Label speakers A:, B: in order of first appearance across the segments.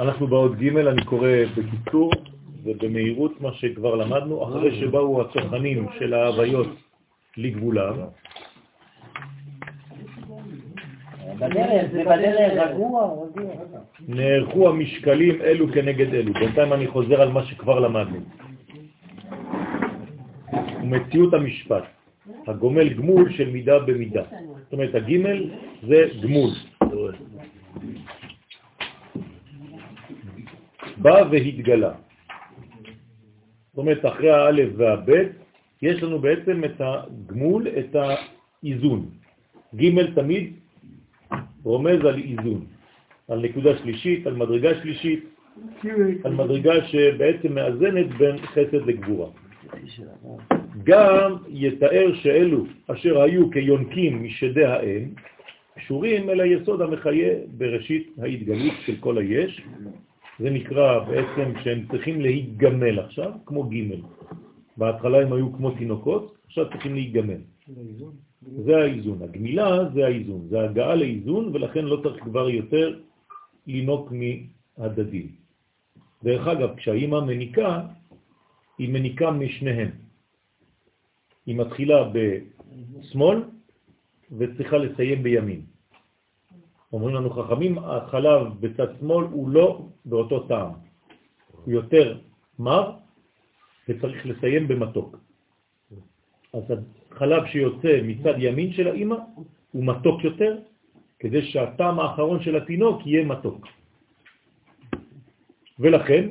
A: אנחנו בעוד ג', אני קורא בקיצור ובמהירות מה שכבר למדנו, אחרי שבאו הצוחנים של ההוויות לגבולם. נערכו המשקלים אלו כנגד אלו. בינתיים אני חוזר על מה שכבר למדנו. ומציאות המשפט, הגומל גמול של מידה במידה. זאת אומרת, הגימל זה גמול. בא והתגלה. זאת אומרת, אחרי האלף והבית, יש לנו בעצם את הגמול, את האיזון. ג' תמיד רומז על איזון, על נקודה שלישית, על מדרגה שלישית, על מדרגה שבעצם מאזנת בין חסד לגבורה. גם יתאר שאלו אשר היו כיונקים משדי האם, קשורים אל היסוד המחיה בראשית ההתגלות של כל היש. זה נקרא בעצם שהם צריכים להתגמל עכשיו, כמו ג' בהתחלה הם היו כמו תינוקות, עכשיו צריכים להתגמל. זה האיזון. הגמילה זה האיזון, זה הגעה לאיזון, ולכן לא צריך כבר יותר לינוק מהדדים. דרך אגב, כשהאימא מניקה, היא מניקה משניהם. היא מתחילה בשמאל וצריכה לסיים בימין. אומרים לנו חכמים, החלב בצד שמאל הוא לא באותו טעם. הוא יותר מר וצריך לסיים במתוק. אז החלב שיוצא מצד ימין של האימא הוא מתוק יותר, כדי שהטעם האחרון של התינוק יהיה מתוק. ולכן,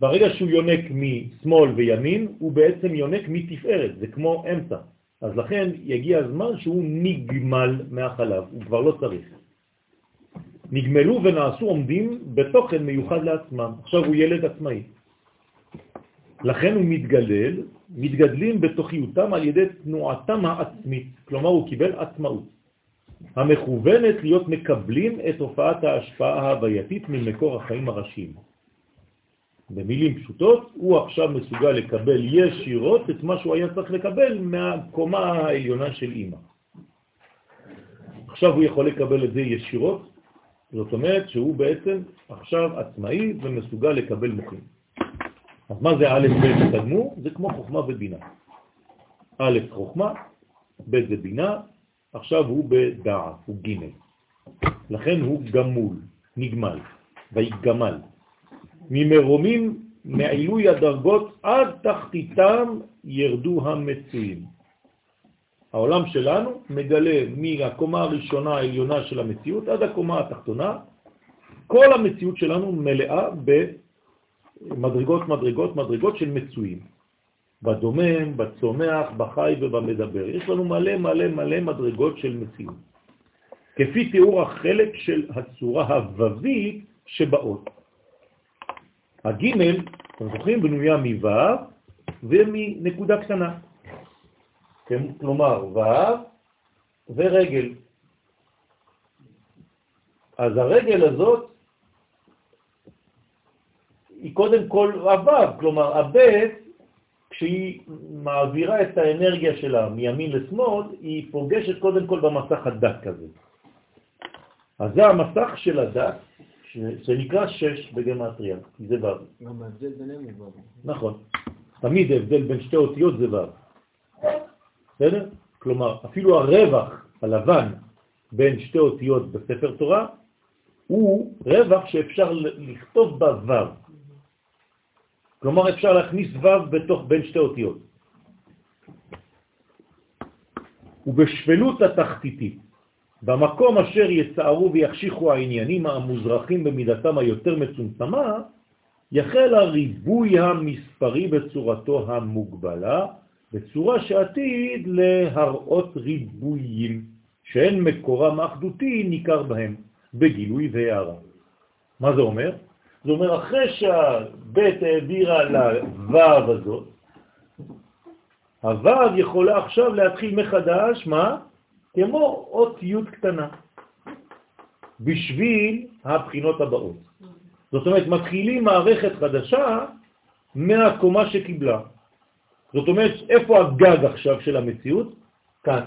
A: ברגע שהוא יונק משמאל וימין, הוא בעצם יונק מתפארת, זה כמו אמצע. אז לכן יגיע הזמן שהוא נגמל מהחלב, הוא כבר לא צריך. נגמלו ונעשו עומדים בתוכן מיוחד לעצמם. עכשיו הוא ילד עצמאי. לכן הוא מתגלל, מתגדלים בתוכיותם על ידי תנועתם העצמית, כלומר הוא קיבל עצמאות, המכוונת להיות מקבלים את הופעת ההשפעה ההווייתית ממקור החיים הראשיים. במילים פשוטות, הוא עכשיו מסוגל לקבל ישירות את מה שהוא היה צריך לקבל מהקומה העליונה של אמא. עכשיו הוא יכול לקבל את זה ישירות, זאת אומרת שהוא בעצם עכשיו עצמאי ומסוגל לקבל מוחים. אז מה זה א' ב' קדמו? זה כמו חוכמה ובינה. א' חוכמה, ב' זה בינה, עכשיו הוא בדעת, הוא ג' לכן הוא גמול, נגמל, ויגמל. ממרומים מעילוי הדרגות עד תחתיתם ירדו המצויים. העולם שלנו מגלה מהקומה הראשונה העליונה של המציאות עד הקומה התחתונה, כל המציאות שלנו מלאה במדרגות, מדרגות, מדרגות של מצויים. בדומם, בצומח, בחי ובמדבר. יש לנו מלא מלא מלא מדרגות של מציאות. כפי תיאור החלק של הצורה הו"בית שבאות. הגימל, אתם זוכרים, בנויה מו' ומנקודה קטנה. כן? כלומר, ו' ורגל. אז הרגל הזאת היא קודם כל הו', כלומר הב' כשהיא מעבירה את האנרגיה שלה מימין לשמאל, היא פוגשת קודם כל במסך הדק הזה. אז זה המסך של הדק, שנקרא שש בגמטריה, כי זה ו'.
B: גם ההבדל ביניהם הוא ו'.
A: נכון. תמיד ההבדל בין שתי אותיות זה ו'. בסדר? כלומר, אפילו הרווח הלבן בין שתי אותיות בספר תורה הוא רווח שאפשר לכתוב בה ו'. כלומר, אפשר להכניס ו' בתוך בין שתי אותיות. ובשפלות התחתיתית, במקום אשר יצערו ויחשיכו העניינים המוזרחים במידתם היותר מצומצמה, יחל הריבוי המספרי בצורתו המוגבלה, בצורה שעתיד להראות ריבויים, שאין מקורם אחדותי ניכר בהם, בגילוי והערה. מה זה אומר? זה אומר, אחרי שהבית העבירה לו' הזאת, הו' יכולה עכשיו להתחיל מחדש, מה? כמו אות י' קטנה, בשביל הבחינות הבאות. זאת אומרת, מתחילים מערכת חדשה מהקומה שקיבלה. זאת אומרת, איפה הגג עכשיו של המציאות? כאן.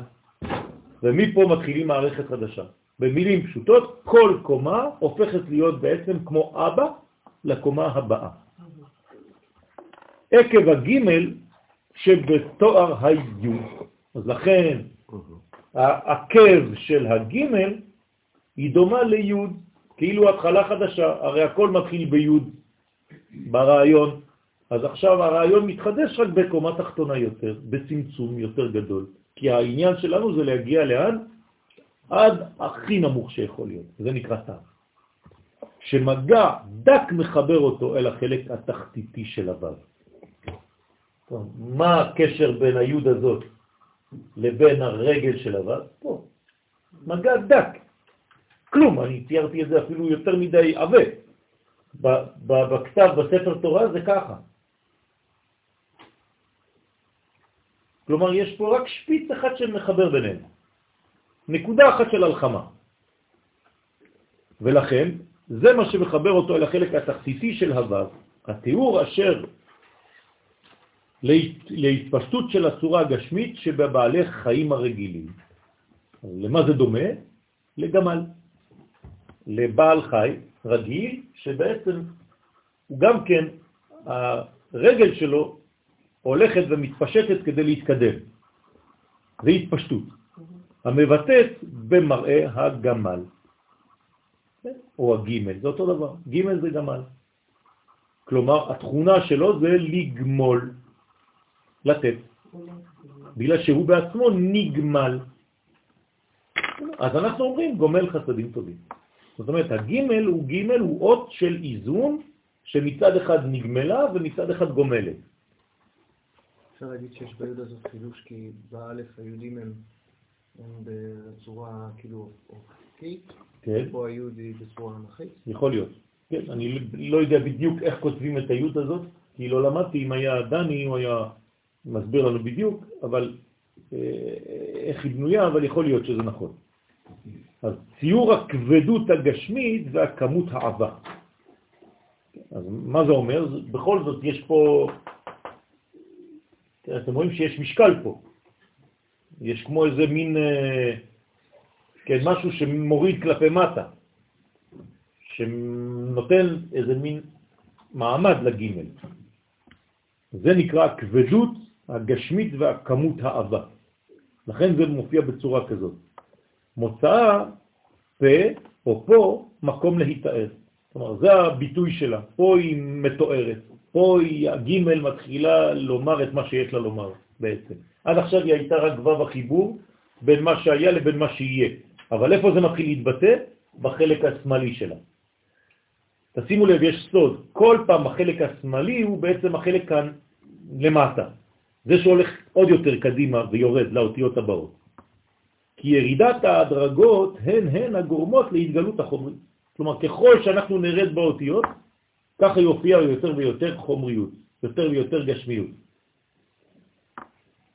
A: ומפה מתחילים מערכת חדשה. במילים פשוטות, כל קומה הופכת להיות בעצם כמו אבא לקומה הבאה. עקב הגימל שבתואר היוד. אז לכן העקב של הגימל היא דומה ליוד, כאילו התחלה חדשה, הרי הכל מתחיל ביוד ברעיון, אז עכשיו הרעיון מתחדש רק בקומה תחתונה יותר, בצמצום יותר גדול, כי העניין שלנו זה להגיע לאן? עד הכי נמוך שיכול להיות, זה נקרא תו. שמגע דק מחבר אותו אל החלק התחתיתי של הוו. מה הקשר בין היוד הזאת לבין הרגל של הוו? פה, מגע דק. כלום, אני ציירתי את זה אפילו יותר מדי עבה. בכתב, בספר תורה זה ככה. כלומר, יש פה רק שפיץ אחד שמחבר ביניהם. נקודה אחת של הלחמה. ולכן, זה מה שמחבר אותו אל החלק התחתיתי של הוו, התיאור אשר להת, להתפשטות של הצורה הגשמית שבבעלי חיים הרגילים. למה זה דומה? לגמל. לבעל חי רגיל, שבעצם הוא גם כן, הרגל שלו הולכת ומתפשטת כדי להתקדם. זה התפשטות, המבטאת במראה הגמל, או הגימל, זה אותו דבר, גימל זה גמל. כלומר, התכונה שלו זה לגמול, לתת, בגלל שהוא בעצמו נגמל. אז אנחנו אומרים גומל חסדים טובים. זאת אומרת, הגימל הוא גימל, הוא אות של איזון שמצד אחד נגמלה ומצד אחד גומלת.
B: אפשר להגיד שיש ביוד הזאת חידוש, כי באלף היהודים הם, הם בצורה כאילו אופקית,
A: כן.
B: פה היוד היא בצורה אנכית.
A: יכול להיות. כן, אני לא יודע בדיוק איך כותבים את היוד הזאת, כי לא למדתי, אם היה דני הוא היה מסביר לנו בדיוק, אבל אה, איך היא בנויה, אבל יכול להיות שזה נכון. אז ציור הכבדות הגשמית והכמות העבה. אז מה זה אומר? בכל זאת יש פה, אתם רואים שיש משקל פה. יש כמו איזה מין, אה, כן, משהו שמוריד כלפי מטה, שנותן איזה מין מעמד לגימל. זה נקרא כבדות הגשמית והכמות העבה. לכן זה מופיע בצורה כזאת. מוצאה פה או פה מקום להתאר. כלומר, זה הביטוי שלה. פה היא מתוארת. פה היא, הג' מתחילה לומר את מה שיש לה לומר בעצם. עד עכשיו היא הייתה רק ו' החיבור בין מה שהיה לבין מה שיהיה. אבל איפה זה מתחיל להתבטא? בחלק השמאלי שלה. תשימו לב, יש סוד. כל פעם החלק השמאלי הוא בעצם החלק כאן למטה. זה שהולך עוד יותר קדימה ויורד לאותיות הבאות. כי ירידת ההדרגות הן הן הגורמות להתגלות החומרית. כלומר, ככל שאנחנו נרד באותיות, ככה יופיע יותר ויותר חומריות, יותר ויותר גשמיות.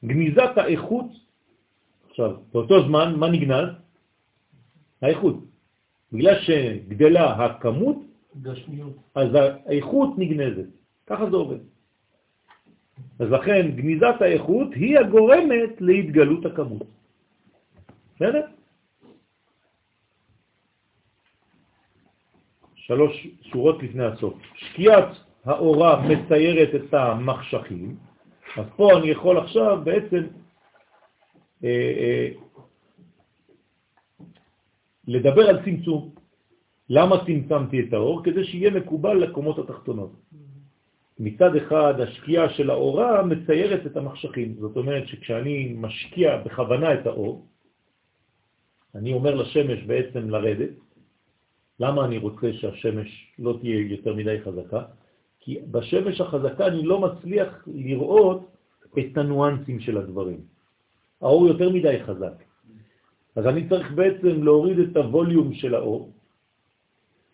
A: גניזת האיכות, עכשיו, באותו זמן, מה נגנז? האיכות. בגלל שגדלה הכמות,
B: גשמיות.
A: אז האיכות נגנזת. ככה זה עובד. אז לכן גניזת האיכות היא הגורמת להתגלות הכמות. בסדר? שלוש שורות לפני הסוף. שקיעת האורה מציירת את המחשכים, אז פה אני יכול עכשיו בעצם אה, אה, לדבר על צמצום. למה צמצמתי את האור? כדי שיהיה מקובל לקומות התחתונות. מצד אחד השקיעה של האורה מציירת את המחשכים, זאת אומרת שכשאני משקיע בכוונה את האור, אני אומר לשמש בעצם לרדת. למה אני רוצה שהשמש לא תהיה יותר מדי חזקה? כי בשמש החזקה אני לא מצליח לראות את הנואנסים של הדברים. האור יותר מדי חזק. אז אני צריך בעצם להוריד את הווליום של האור,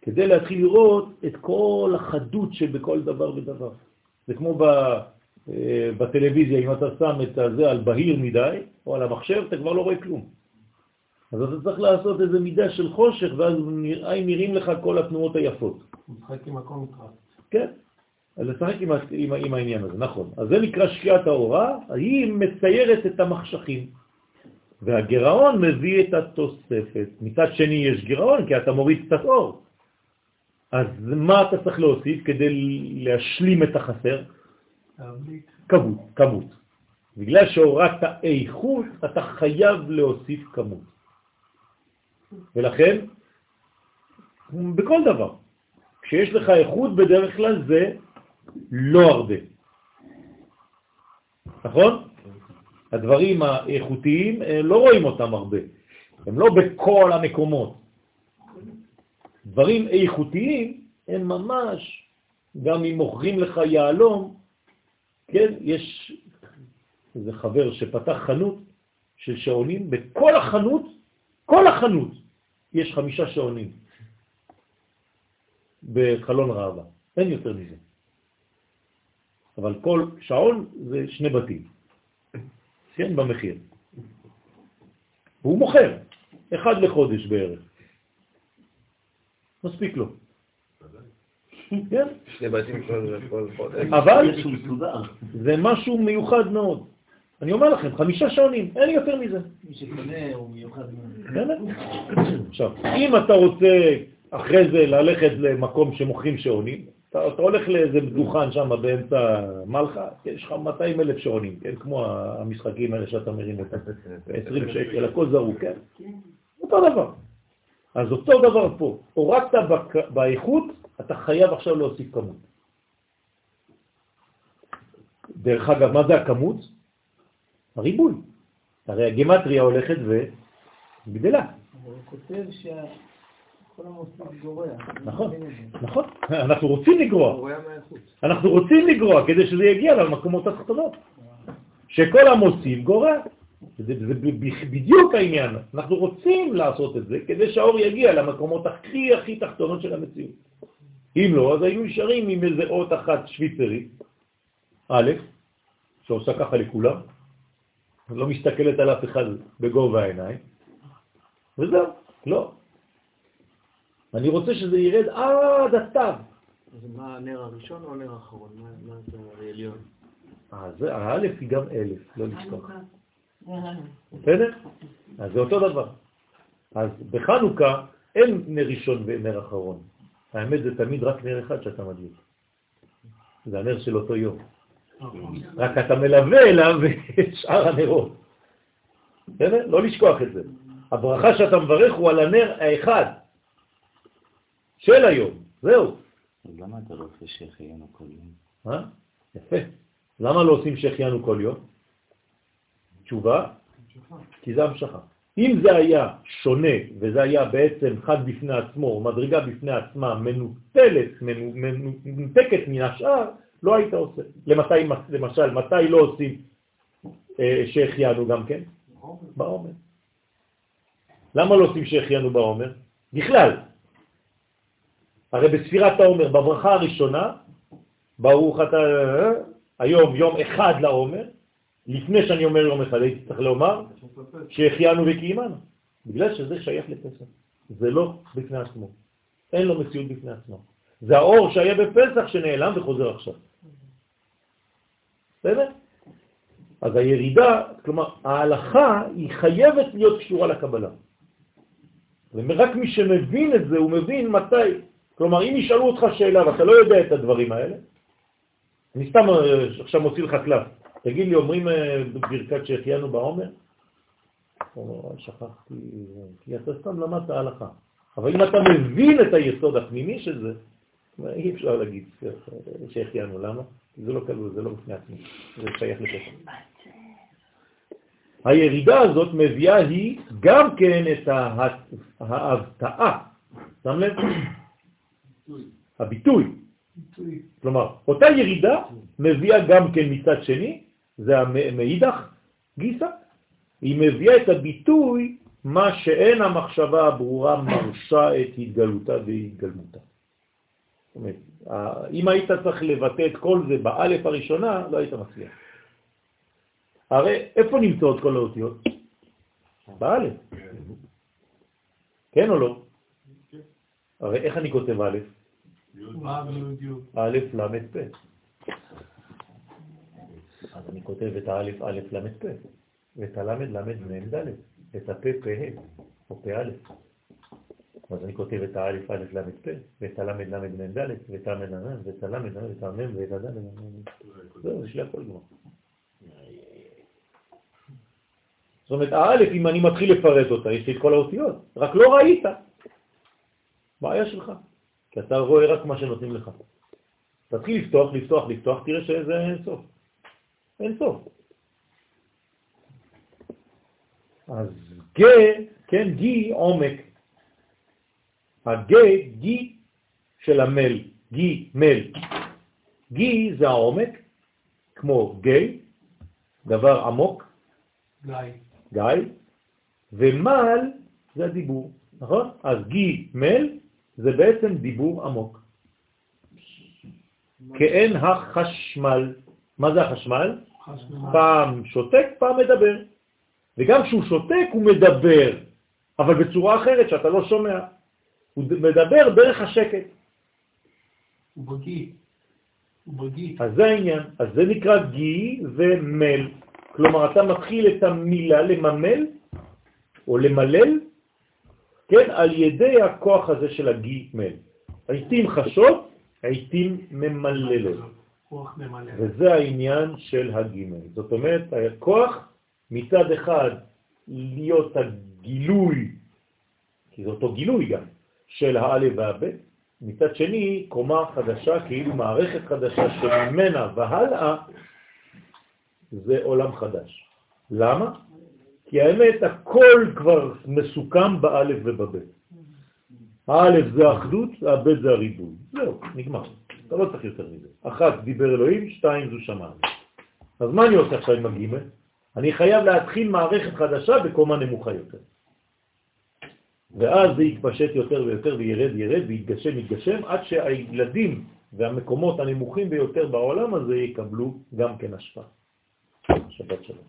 A: כדי להתחיל לראות את כל החדות שבכל דבר ודבר. זה כמו ב, אה, בטלוויזיה, אם אתה שם את זה על בהיר מדי, או על המחשב, אתה כבר לא רואה כלום. אז אתה צריך לעשות איזה מידה של חושך, ואז נראה, נראים לך כל התנועות היפות.
B: משחק עם הכל.
A: כן, אז לשחק עם, עם, עם העניין הזה, נכון. אז זה נקרא שקיעת ההוראה, היא מציירת את המחשכים. והגרעון מביא את התוספת. מצד שני יש גרעון, כי אתה מוריד קצת אור. אז מה אתה צריך להוסיף כדי להשלים את החסר? כמות, כמות. בגלל שהורדת איכות, אתה חייב להוסיף כמות. ולכן, בכל דבר, כשיש לך איכות בדרך כלל זה לא הרבה. נכון? הדברים האיכותיים, אה, לא רואים אותם הרבה. הם לא בכל המקומות. דברים איכותיים הם ממש, גם אם מוכרים לך יעלום, כן, יש איזה חבר שפתח חנות של שעונים, בכל החנות, כל החנות, יש חמישה שעונים בחלון ראווה, אין יותר מזה. אבל כל שעון זה שני בתים, כן, במחיר. והוא מוכר, אחד לחודש בערך. מספיק לו. כן?
B: שני בתים כל חודש.
A: אבל זה משהו מיוחד מאוד. אני אומר לכם, חמישה שעונים, אין לי יותר מזה.
C: מי שקונה הוא מיוחד.
A: עכשיו, אם אתה רוצה אחרי זה ללכת למקום שמוכרים שעונים, אתה, אתה הולך לאיזה דוכן שם באמצע מלכה, יש לך 200 אלף שעונים, כן? כמו המשחקים האלה שאתה מרים אותם, 20 שקל, הכל זרוק, כן? אותו דבר. אז אותו דבר פה, הורדת באיכות, אתה חייב עכשיו להוסיף כמות. דרך אגב, מה זה הכמות? הריבוי. הרי הגמטריה הולכת וגדלה.
C: הוא כותב שכל המוסיף גורע.
A: נכון, נכון. אנחנו רוצים לגרוע. אנחנו רוצים לגרוע כדי שזה יגיע למקומות התחתונות. שכל המוסיף גורע. זה, זה בדיוק העניין. אנחנו רוצים לעשות את זה כדי שהאור יגיע למקומות הכי הכי תחתונות של המציאות. אם לא, אז היו נשארים עם איזה אות אחת שוויצרית, א', שעושה ככה לכולם, לא מסתכלת על אף אחד בגובה העיניים, וזהו, לא. אני רוצה שזה ירד עד הסתיו.
B: אז מה הנר הראשון או הנר האחרון? מה זה העליון?
A: האלף היא גם אלף, לא לשכוח. בסדר? אז זה אותו דבר. אז בחנוכה אין נר ראשון ונר אחרון. האמת זה תמיד רק נר אחד שאתה מדליק. זה הנר של אותו יום. רק אתה מלווה אליו את שאר הנרות. בסדר? לא לשכוח את זה. הברכה שאתה מברך הוא על הנר האחד של היום. זהו.
C: אז למה אתה לא עושה שהחיינו כל יום?
A: אה? יפה. למה לא עושים שהחיינו כל יום? תשובה, כי זה המשכה. אם זה היה שונה, וזה היה בעצם חד בפני עצמו, או מדרגה בפני עצמה, מנוטלת, מנותקת מן השאר, לא היית עושה. למתי, למשל, מתי לא עושים אה, שהחיינו גם כן? בעומר. למה לא עושים שהחיינו בעומר? בכלל. הרי בספירת העומר, בברכה הראשונה, ברוך אתה, אה, היום יום אחד לעומר, לפני שאני אומר יום אחד, הייתי צריך לומר שהחיינו וקיימנו, בגלל שזה שייך לפסח. זה לא בפני עצמו. אין לו מציאות בפני עצמו. זה האור שהיה בפסח שנעלם וחוזר עכשיו. בסדר? אז הירידה, כלומר, ההלכה היא חייבת להיות קשורה לקבלה. ורק מי שמבין את זה, הוא מבין מתי. כלומר, אם ישאלו אותך שאלה ואתה לא יודע את הדברים האלה, אני סתם אה, עכשיו מוציא לך קלף. תגיד לי, אומרים אה, בברכת שהחיינו בעומר? שכחתי, כי אתה סתם למדת הלכה. אבל אם אתה מבין את היסוד הפנימי של זה, אי אפשר להגיד שהחיינו, למה? זה לא כלול, זה לא בפני עצמי, זה שייך לפסח. הירידה הזאת מביאה היא גם כן את ההבטאה, שם לב? הביטוי. כלומר, אותה ירידה מביאה גם כן מצד שני זה המאידך גיסה, היא מביאה את הביטוי מה שאין המחשבה הברורה מרשה את התגלותה והתגלמותה. אומרת, אם היית צריך לבטא את כל זה באלף הראשונה, לא היית מצליח. הרי איפה נמצאות כל האותיות? באלף. כן או לא? הרי איך אני כותב א'? א', ל', פ'. אז אני כותב את האלף א' ל' פ', ואת הלמד למד מ' ד', את הפ' פ' ה', או פ' א'. אז אני כותב את האלף א' ל' פ', ואת הלמד ל' מ' ד', ואת הלמד ל', ואת הלמד ל', ואת המ' ואת הד', זהו, יש לי הכל כבר. זאת אומרת, האלף, אם אני מתחיל לפרט אותה, יש לי את כל האותיות, רק לא ראית. בעיה שלך, כי אתה רואה רק מה שנותנים לך. תתחיל לפתוח, לפתוח, לפתוח, תראה שזה אין סוף. אין סוף. אז גא, כן, גי עומק. הגא, גי של המל, גי, מל. גי זה העומק, כמו גי, דבר עמוק.
C: גיא.
A: גיא, ומל זה הדיבור, נכון? אז גי, מל, זה בעצם דיבור עמוק. כאין החשמל. מה זה החשמל?
C: חשמל.
A: פעם שותק, פעם מדבר. וגם כשהוא שותק הוא מדבר, אבל בצורה אחרת שאתה לא שומע. הוא מדבר דרך השקט.
C: הוא בגי. הוא בגי.
A: אז זה העניין. אז זה נקרא גי ומל. כלומר, אתה מתחיל את המילה לממל, או למלל, כן, על ידי הכוח הזה של הגי מל. העיתים חשות, העיתים ממללות. וזה העניין של הגימל. זאת אומרת, הכוח מצד אחד להיות הגילוי, כי זה אותו גילוי גם, של האלף והבית, מצד שני קומה חדשה, כאילו מערכת חדשה שממנה והלאה זה עולם חדש. למה? כי האמת הכל כבר מסוכם באלף ובבית. האלף זה האחדות, הבית זה הריבוי. זהו, נגמר. אתה לא צריך יותר מזה. אחת, דיבר אלוהים, שתיים, זו שמענו. אז מה אני עושה עכשיו עם הגימל? אני חייב להתחיל מערכת חדשה בקומה נמוכה יותר. ואז זה יתפשט יותר ויותר וירד ירד ויתגשם יתגשם עד שהילדים והמקומות הנמוכים ביותר בעולם הזה יקבלו גם כן השפעה. שבת שלום.